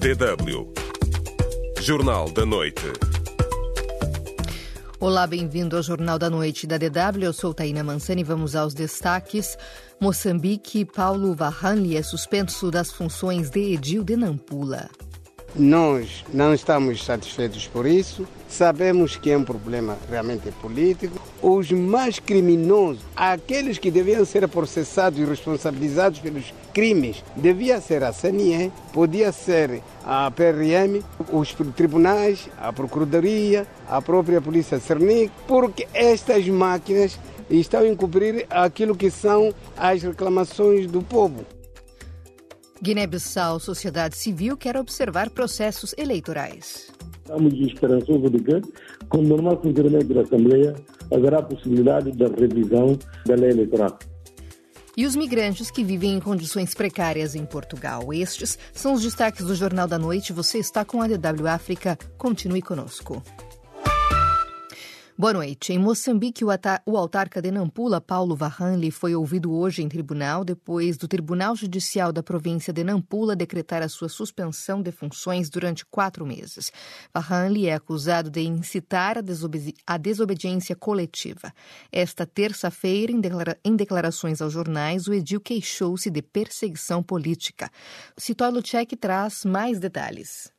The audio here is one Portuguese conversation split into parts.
DW. Jornal da Noite. Olá, bem-vindo ao Jornal da Noite da DW. Eu sou Taina Mansani e vamos aos destaques. Moçambique, Paulo Varranli é suspenso das funções de Edil de Nampula. Nós não estamos satisfeitos por isso. Sabemos que é um problema realmente político. Os mais criminosos, aqueles que deviam ser processados e responsabilizados pelos crimes, devia ser a CNE, podia ser a PRM, os tribunais, a Procuradoria, a própria Polícia Cernic, porque estas máquinas estão a encobrir aquilo que são as reclamações do povo. Guiné-Bissau, sociedade civil quer observar processos eleitorais. Estamos esperançosos de que, com o normal funcionamento da Assembleia, haverá possibilidade da revisão da lei eleitoral. E os migrantes que vivem em condições precárias em Portugal. Estes são os destaques do Jornal da Noite. Você está com a DW África. Continue conosco. Boa noite. Em Moçambique, o autarca de Nampula, Paulo Varranli, foi ouvido hoje em tribunal depois do Tribunal Judicial da província de Nampula decretar a sua suspensão de funções durante quatro meses. Varranli é acusado de incitar a, a desobediência coletiva. Esta terça-feira, em, declara em, declarações aos jornais, o edil queixou-se de perseguição política. Citói Luchek traz mais detalhes.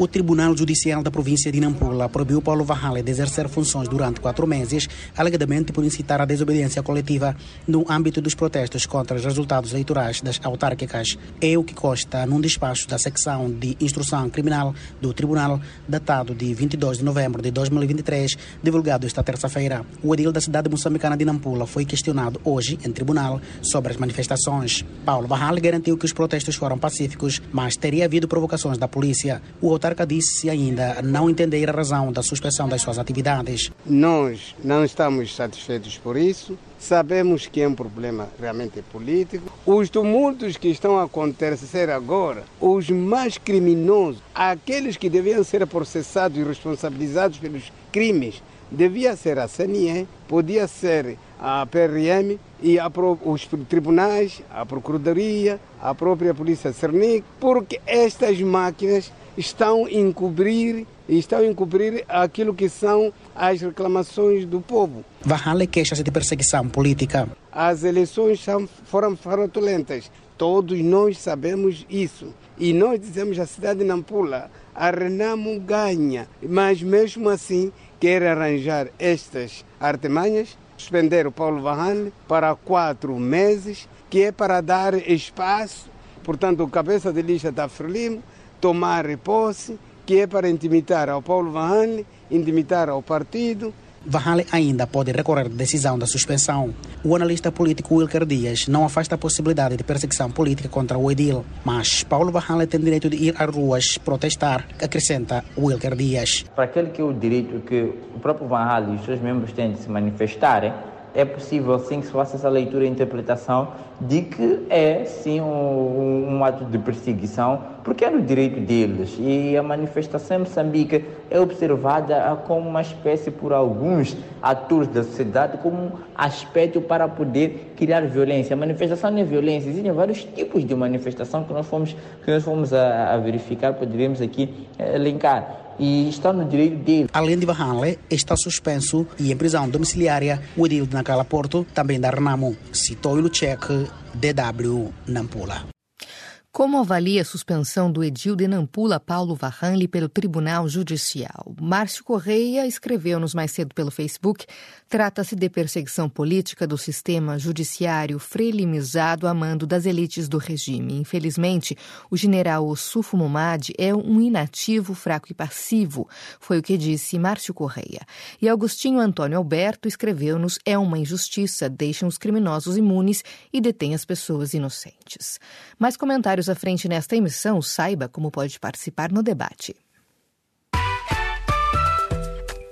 O Tribunal Judicial da província de Nampula proibiu Paulo Varrale de exercer funções durante quatro meses, alegadamente por incitar a desobediência coletiva no âmbito dos protestos contra os resultados eleitorais das autárquicas. É o que consta num despacho da secção de instrução criminal do Tribunal, datado de 22 de novembro de 2023, divulgado esta terça-feira. O edil da cidade moçambicana de Nampula foi questionado hoje em tribunal sobre as manifestações. Paulo Varrale garantiu que os protestos foram pacíficos, mas teria havido provocações da polícia. O autarca disse ainda não entender a razão da suspensão das suas atividades. Nós não estamos satisfeitos por isso. Sabemos que é um problema realmente político. Os tumultos que estão a acontecer agora, os mais criminosos, aqueles que deviam ser processados e responsabilizados pelos crimes, devia ser a CNE, podia ser a PRM e a, os tribunais, a Procuradoria, a própria Polícia Cernic, porque estas máquinas estão a encobrir estão a encobrir aquilo que são as reclamações do povo. Varrale queixa-se de perseguição política. As eleições foram fraudulentas. Todos nós sabemos isso. E nós dizemos a cidade de Nampula, a Renamo ganha, mas mesmo assim quer arranjar estas artimanhas, suspender o Paulo Varrale para quatro meses, que é para dar espaço, portanto, cabeça de lista da Frelimo, tomar posse, que é para intimidar ao Paulo Vanhane, intimidar ao partido. Vanhane ainda pode recorrer à decisão da suspensão. O analista político Wilker Dias não afasta a possibilidade de perseguição política contra o Edil, mas Paulo Vanhane tem direito de ir às ruas protestar, acrescenta Wilker Dias. Para aquele que é o direito que o próprio Vanhane e os seus membros têm de se manifestarem, é possível sim que se faça essa leitura e interpretação de que é sim um, um, ato de perseguição, porque é no direito deles. E a manifestação em Moçambique é observada como uma espécie, por alguns atores da sociedade, como um aspecto para poder criar violência. A manifestação não é violência, existem vários tipos de manifestação que nós fomos, que nós fomos a, a verificar, poderíamos aqui eh, elencar e está no direito dele. Além de Vahanle, está suspenso e em prisão domiciliária o edil de Nacala Porto, também da Renamo, citou o Luchek, DW Nampula. Como avalia a suspensão do edil de Nampula Paulo Varranli pelo Tribunal Judicial? Márcio Correia escreveu-nos mais cedo pelo Facebook. Trata-se de perseguição política do sistema judiciário frelimizado a mando das elites do regime. Infelizmente, o general Ossufo Momad é um inativo, fraco e passivo, foi o que disse Márcio Correia. E Agostinho Antônio Alberto escreveu-nos: é uma injustiça, deixam os criminosos imunes e detém as pessoas inocentes. Mais comentários à frente nesta emissão, saiba como pode participar no debate.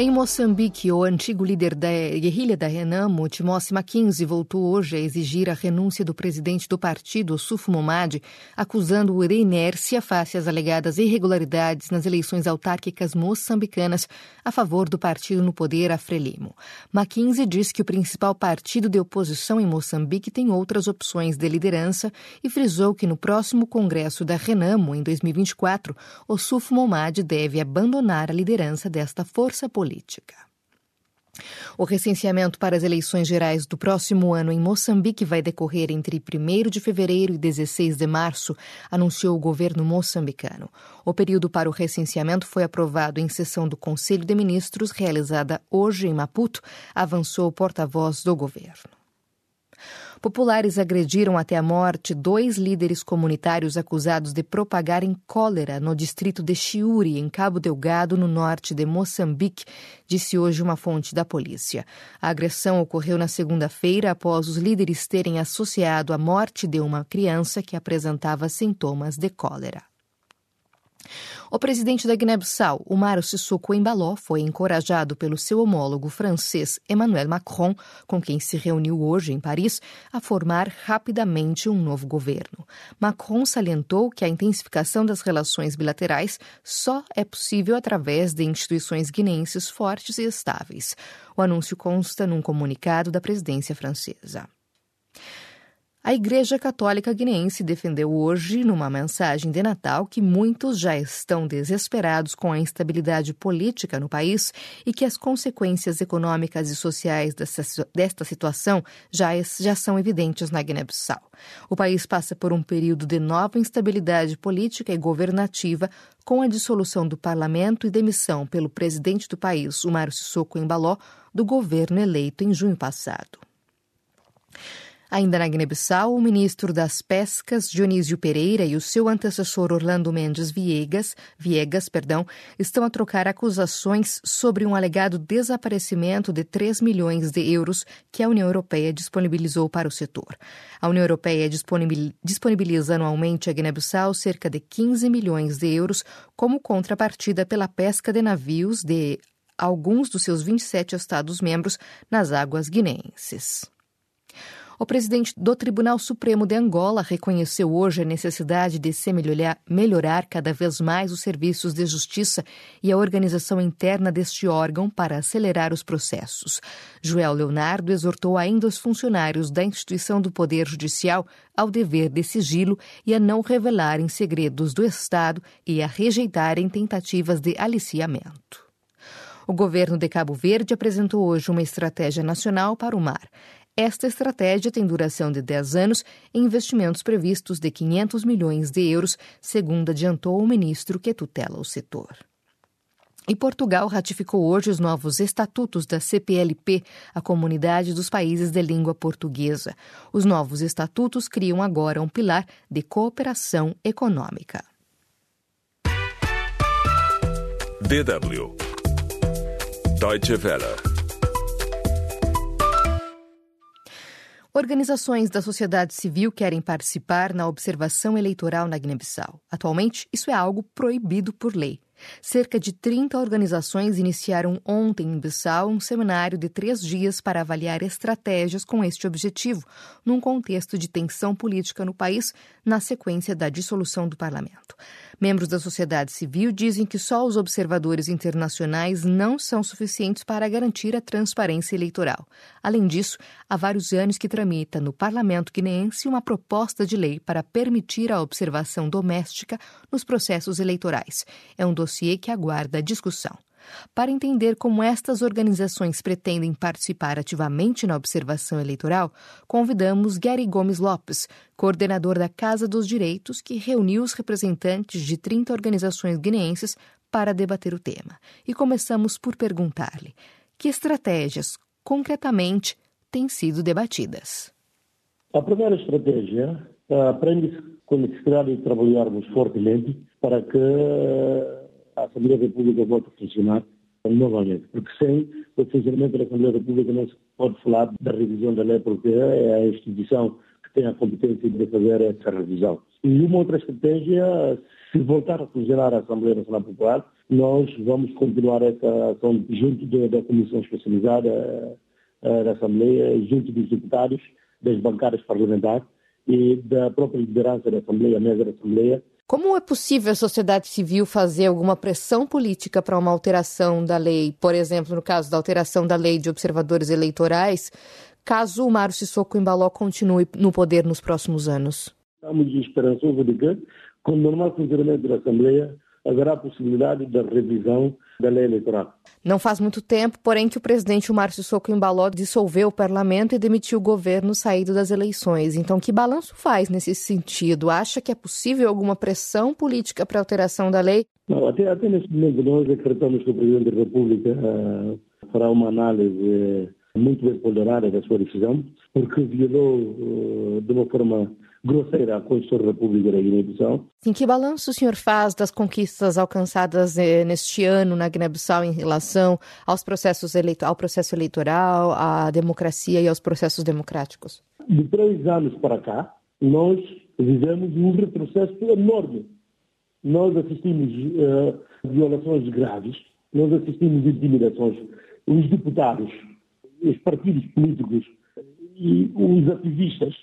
Em Moçambique, o antigo líder da guerrilha da Renamo, Timóteo Mackenzie, voltou hoje a exigir a renúncia do presidente do partido, Sufo Momad, acusando-o de inércia face às alegadas irregularidades nas eleições autárquicas moçambicanas a favor do partido no poder, a Frelimo. Mackenzie diz que o principal partido de oposição em Moçambique tem outras opções de liderança e frisou que no próximo congresso da Renamo, em 2024, o Sufo Momad deve abandonar a liderança desta força política política. O recenseamento para as eleições gerais do próximo ano em Moçambique vai decorrer entre 1 de fevereiro e 16 de março, anunciou o governo moçambicano. O período para o recenseamento foi aprovado em sessão do Conselho de Ministros, realizada hoje em Maputo, avançou o porta-voz do governo. Populares agrediram até a morte dois líderes comunitários acusados de propagarem cólera no distrito de Chiuri, em Cabo Delgado, no norte de Moçambique, disse hoje uma fonte da polícia. A agressão ocorreu na segunda-feira após os líderes terem associado a morte de uma criança que apresentava sintomas de cólera. O presidente da Guiné-Bissau, Umaro Sissoko Embaló, foi encorajado pelo seu homólogo francês Emmanuel Macron, com quem se reuniu hoje em Paris, a formar rapidamente um novo governo. Macron salientou que a intensificação das relações bilaterais só é possível através de instituições guineenses fortes e estáveis. O anúncio consta num comunicado da presidência francesa. A Igreja Católica Guineense defendeu hoje, numa mensagem de Natal, que muitos já estão desesperados com a instabilidade política no país e que as consequências econômicas e sociais dessa, desta situação já, já são evidentes na Guiné-Bissau. O país passa por um período de nova instabilidade política e governativa, com a dissolução do parlamento e demissão pelo presidente do país, o Mário Sissoko Embaló, do governo eleito em junho passado. Ainda na Guiné-Bissau, o ministro das Pescas, Dionísio Pereira, e o seu antecessor Orlando Mendes Viegas, Viegas perdão, estão a trocar acusações sobre um alegado desaparecimento de 3 milhões de euros que a União Europeia disponibilizou para o setor. A União Europeia disponibiliza anualmente a Guiné-Bissau cerca de 15 milhões de euros como contrapartida pela pesca de navios de alguns dos seus 27 Estados-membros nas águas guineenses. O presidente do Tribunal Supremo de Angola reconheceu hoje a necessidade de se melhorar, melhorar cada vez mais os serviços de justiça e a organização interna deste órgão para acelerar os processos. Joel Leonardo exortou ainda os funcionários da instituição do Poder Judicial ao dever de sigilo e a não revelarem segredos do Estado e a rejeitarem tentativas de aliciamento. O governo de Cabo Verde apresentou hoje uma estratégia nacional para o mar. Esta estratégia tem duração de 10 anos e investimentos previstos de 500 milhões de euros, segundo adiantou o ministro que tutela o setor. E Portugal ratificou hoje os novos estatutos da CPLP, a Comunidade dos Países de Língua Portuguesa. Os novos estatutos criam agora um pilar de cooperação econômica. DW Deutsche Welle Organizações da sociedade civil querem participar na observação eleitoral na Guiné-Bissau. Atualmente, isso é algo proibido por lei. Cerca de 30 organizações iniciaram ontem em Bissau um seminário de três dias para avaliar estratégias com este objetivo, num contexto de tensão política no país, na sequência da dissolução do parlamento. Membros da sociedade civil dizem que só os observadores internacionais não são suficientes para garantir a transparência eleitoral. Além disso, há vários anos que tramita no parlamento guineense uma proposta de lei para permitir a observação doméstica nos processos eleitorais. É um dossiê que aguarda discussão. Para entender como estas organizações pretendem participar ativamente na observação eleitoral, convidamos Gary Gomes Lopes, coordenador da Casa dos Direitos, que reuniu os representantes de 30 organizações guineenses para debater o tema. E começamos por perguntar-lhe: que estratégias, concretamente, têm sido debatidas? A primeira estratégia uh, prende-se com a necessidade de trabalharmos fortemente para que a Assembleia da República volte a funcionar novamente, porque sem o funcionamento da Assembleia da República não se pode falar da revisão da lei, porque é a instituição que tem a competência de fazer essa revisão. E uma outra estratégia, se voltar a funcionar a Assembleia Nacional Popular, nós vamos continuar essa ação junto da Comissão Especializada eh, da Assembleia, junto dos deputados, das bancadas parlamentares e da própria liderança da Assembleia, mesa da Assembleia. Como é possível a sociedade civil fazer alguma pressão política para uma alteração da lei, por exemplo, no caso da alteração da lei de observadores eleitorais, caso o Mário Sissoko Embaló continue no poder nos próximos anos? Estamos esperançosos de que, com normal funcionamento da Assembleia, haverá possibilidade da revisão da lei eleitoral. Não faz muito tempo, porém, que o presidente Márcio Soco Embaló dissolveu o parlamento e demitiu o governo saído das eleições. Então, que balanço faz nesse sentido? Acha que é possível alguma pressão política para alteração da lei? Não, até, até neste momento nós acreditamos que o presidente da República uh, fará uma análise muito bem ponderada da sua decisão, porque violou uh, de uma forma grosseira Constituição da República da Guiné-Bissau. Em que balanço o senhor faz das conquistas alcançadas eh, neste ano na Guiné-Bissau em relação aos processos eleito ao processo eleitoral, à democracia e aos processos democráticos? De três anos para cá, nós vivemos um retrocesso enorme. Nós assistimos uh, violações graves, nós assistimos intimidações. Os deputados, os partidos políticos e os ativistas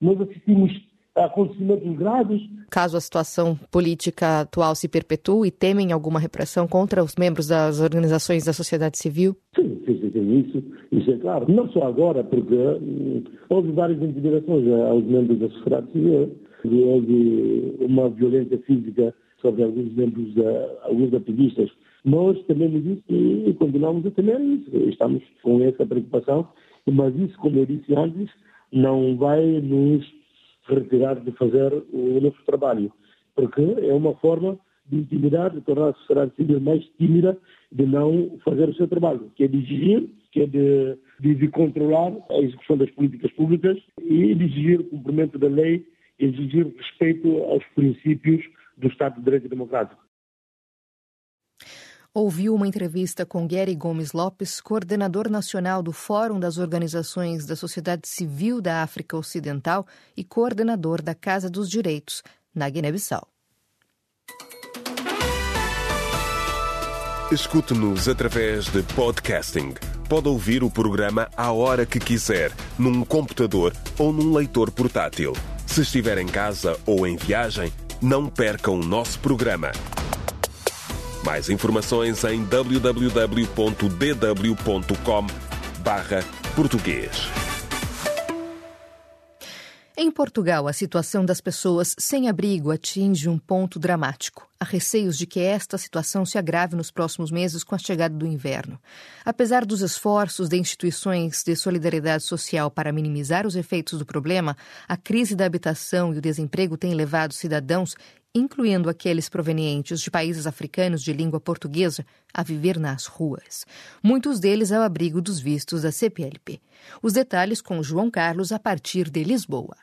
nós assistimos a acontecimentos graves. Caso a situação política atual se perpetue, temem alguma repressão contra os membros das organizações da sociedade civil? Sim, sim, sim, isso, isso é claro. Não só agora, porque hum, houve várias intimidações aos membros da sociedade civil, houve uma violência física sobre alguns membros, da, alguns ativistas. Nós tememos isso e continuamos a temer isso. Estamos com essa preocupação, mas isso, como eu disse antes, não vai nos retirar de fazer o nosso trabalho, porque é uma forma de intimidar, de tornar a sociedade civil mais tímida, de não fazer o seu trabalho, que é de exigir, que é de, de, de controlar a execução das políticas públicas e de exigir o cumprimento da lei, exigir respeito aos princípios do Estado de Direito Democrático ouviu uma entrevista com Gary Gomes Lopes, coordenador nacional do Fórum das Organizações da Sociedade Civil da África Ocidental e coordenador da Casa dos Direitos, na Guiné-Bissau. Escute-nos através de podcasting. Pode ouvir o programa a hora que quiser, num computador ou num leitor portátil. Se estiver em casa ou em viagem, não perca o nosso programa. Mais informações em www.dw.com português. Em Portugal, a situação das pessoas sem abrigo atinge um ponto dramático. Há receios de que esta situação se agrave nos próximos meses com a chegada do inverno. Apesar dos esforços de instituições de solidariedade social para minimizar os efeitos do problema, a crise da habitação e o desemprego têm levado cidadãos incluindo aqueles provenientes de países africanos de língua portuguesa, a viver nas ruas. Muitos deles ao abrigo dos vistos da CPLP. Os detalhes com João Carlos a partir de Lisboa.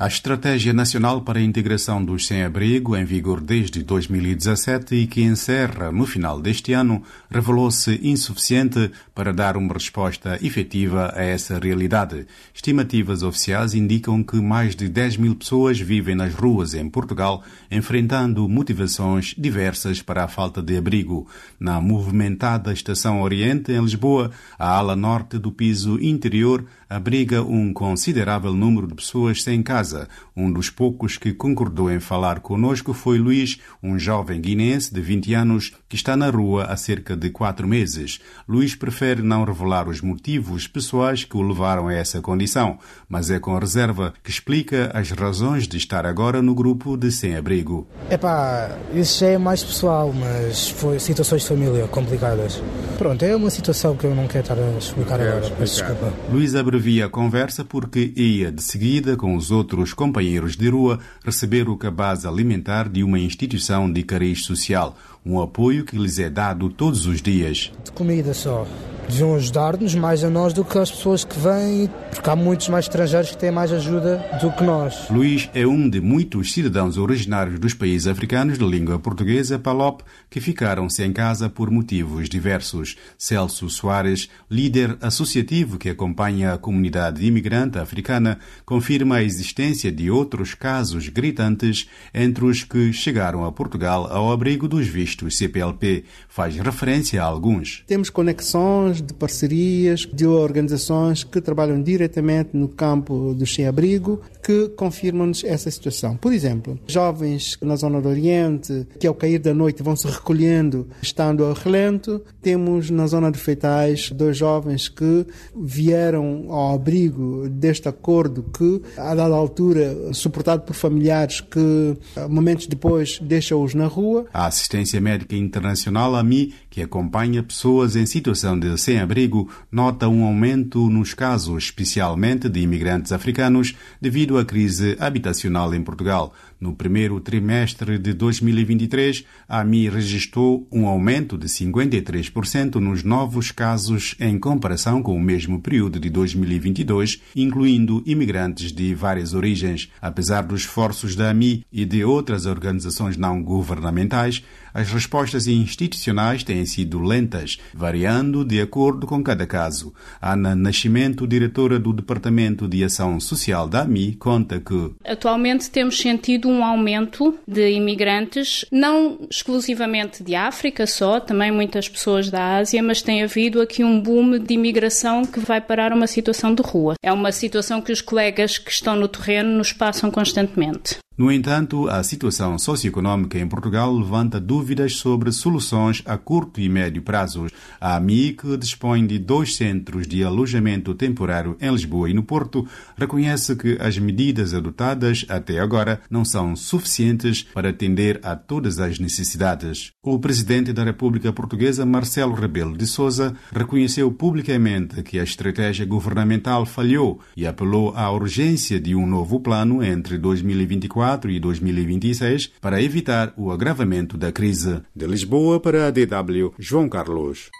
A Estratégia Nacional para a Integração dos Sem-Abrigo, em vigor desde 2017 e que encerra no final deste ano, revelou-se insuficiente para dar uma resposta efetiva a essa realidade. Estimativas oficiais indicam que mais de 10 mil pessoas vivem nas ruas em Portugal, enfrentando motivações diversas para a falta de abrigo. Na movimentada Estação Oriente, em Lisboa, a ala norte do piso interior abriga um considerável número de pessoas sem casa. Um dos poucos que concordou em falar conosco foi Luís, um jovem guinense de 20 anos que está na rua há cerca de quatro meses. Luís prefere não revelar os motivos pessoais que o levaram a essa condição, mas é com reserva que explica as razões de estar agora no grupo de sem-abrigo. Epá, isso já é mais pessoal, mas foi situações de família complicadas. Pronto, é uma situação que eu não quero estar a explicar agora, peço desculpa. Luís abrevia a conversa porque ia de seguida com os outros companheiros de rua receber o cabaz alimentar de uma instituição de cariz social, um apoio que lhes é dado todos os dias. De comida só deviam ajudar-nos mais a nós do que as pessoas que vêm, porque há muitos mais estrangeiros que têm mais ajuda do que nós. Luís é um de muitos cidadãos originários dos países africanos de língua portuguesa, PALOP, que ficaram sem casa por motivos diversos. Celso Soares, líder associativo que acompanha a comunidade imigrante africana, confirma a existência de outros casos gritantes entre os que chegaram a Portugal ao abrigo dos vistos Vistos CPLP faz referência a alguns. Temos conexões de parcerias de organizações que trabalham diretamente no campo do sem-abrigo que confirmam-nos essa situação. Por exemplo, jovens na zona do Oriente que ao cair da noite vão se recolhendo estando ao relento. Temos na zona de Feitais dois jovens que vieram ao abrigo deste acordo que, a dada altura, suportado por familiares que momentos depois deixam-os na rua. A Assistência Médica Internacional, AMI, que acompanha pessoas em situação de sem-abrigo, nota um aumento nos casos, especialmente de imigrantes africanos, devido à crise habitacional em Portugal. No primeiro trimestre de 2023, a AMI registrou um aumento de 53% nos novos casos em comparação com o mesmo período de 2022, incluindo imigrantes de várias origens. Apesar dos esforços da AMI e de outras organizações não governamentais, as respostas institucionais têm sido lentas, variando de acordo com cada caso. Ana Nascimento, diretora do Departamento de Ação Social da AMI, conta que atualmente temos sentido um aumento de imigrantes, não exclusivamente de África só, também muitas pessoas da Ásia, mas tem havido aqui um boom de imigração que vai parar uma situação de rua. É uma situação que os colegas que estão no terreno nos passam constantemente. No entanto, a situação socioeconômica em Portugal levanta dúvidas sobre soluções a curto e médio prazos. A AMIC dispõe de dois centros de alojamento temporário em Lisboa e no Porto, reconhece que as medidas adotadas até agora não são suficientes para atender a todas as necessidades. O presidente da República Portuguesa, Marcelo Rebelo de Sousa, reconheceu publicamente que a estratégia governamental falhou e apelou à urgência de um novo plano entre 2024 2024 e 2026 para evitar o agravamento da crise. De Lisboa para a DW, João Carlos.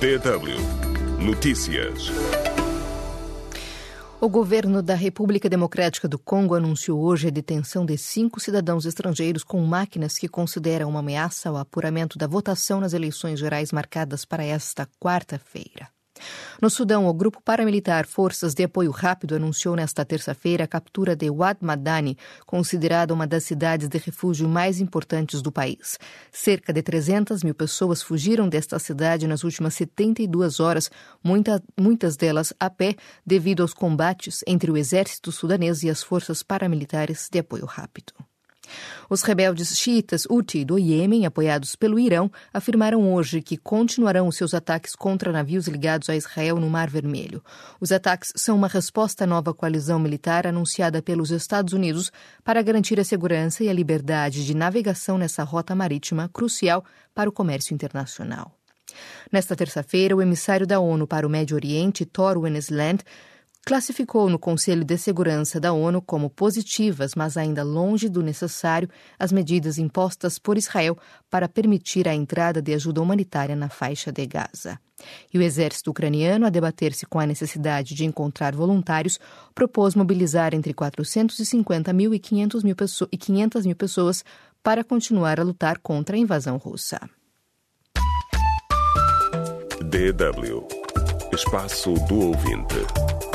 DW Notícias. O governo da República Democrática do Congo anunciou hoje a detenção de cinco cidadãos estrangeiros com máquinas que consideram uma ameaça ao apuramento da votação nas eleições gerais marcadas para esta quarta-feira. No Sudão, o grupo paramilitar Forças de Apoio Rápido anunciou nesta terça-feira a captura de Wad Madani, considerada uma das cidades de refúgio mais importantes do país. Cerca de 300 mil pessoas fugiram desta cidade nas últimas 72 horas, muita, muitas delas a pé, devido aos combates entre o exército sudanês e as forças paramilitares de apoio rápido. Os rebeldes xiitas Houthi do Iêmen, apoiados pelo Irão, afirmaram hoje que continuarão seus ataques contra navios ligados a Israel no Mar Vermelho. Os ataques são uma resposta à nova coalizão militar anunciada pelos Estados Unidos para garantir a segurança e a liberdade de navegação nessa rota marítima crucial para o comércio internacional. Nesta terça-feira, o emissário da ONU para o Médio Oriente, Thor Wennesland, classificou no Conselho de Segurança da ONU como positivas, mas ainda longe do necessário, as medidas impostas por Israel para permitir a entrada de ajuda humanitária na faixa de Gaza. E o exército ucraniano, a debater-se com a necessidade de encontrar voluntários, propôs mobilizar entre 450 mil e 500 mil, 500 mil pessoas para continuar a lutar contra a invasão russa. DW Espaço do Ouvinte.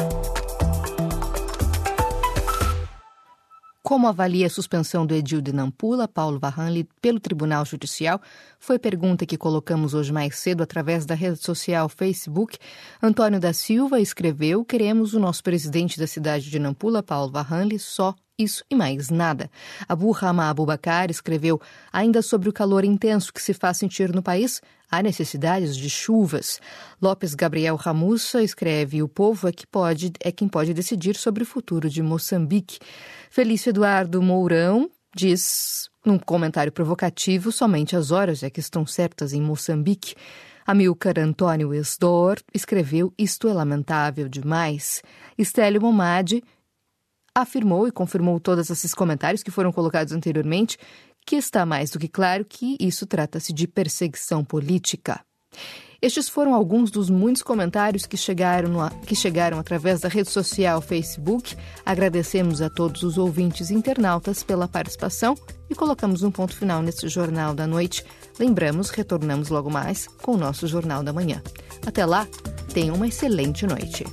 Como avalia a suspensão do edil de Nampula, Paulo Varranli, pelo Tribunal Judicial? Foi pergunta que colocamos hoje mais cedo através da rede social Facebook. Antônio da Silva escreveu: Queremos o nosso presidente da cidade de Nampula, Paulo Varranli, só isso e mais nada. Abu Rama Abubakar escreveu ainda sobre o calor intenso que se faz sentir no país. Há necessidades de chuvas. Lopes Gabriel Ramussa escreve: O povo é, que pode, é quem pode decidir sobre o futuro de Moçambique. Felício Eduardo Mourão diz, num comentário provocativo, somente as horas é que estão certas em Moçambique. Amilcar Antônio Esdor escreveu: Isto é lamentável demais. Estélio Momade afirmou e confirmou todos esses comentários que foram colocados anteriormente, que está mais do que claro que isso trata-se de perseguição política. Estes foram alguns dos muitos comentários que chegaram, que chegaram através da rede social Facebook. Agradecemos a todos os ouvintes e internautas pela participação e colocamos um ponto final neste Jornal da Noite. Lembramos, retornamos logo mais com o nosso Jornal da Manhã. Até lá, tenham uma excelente noite.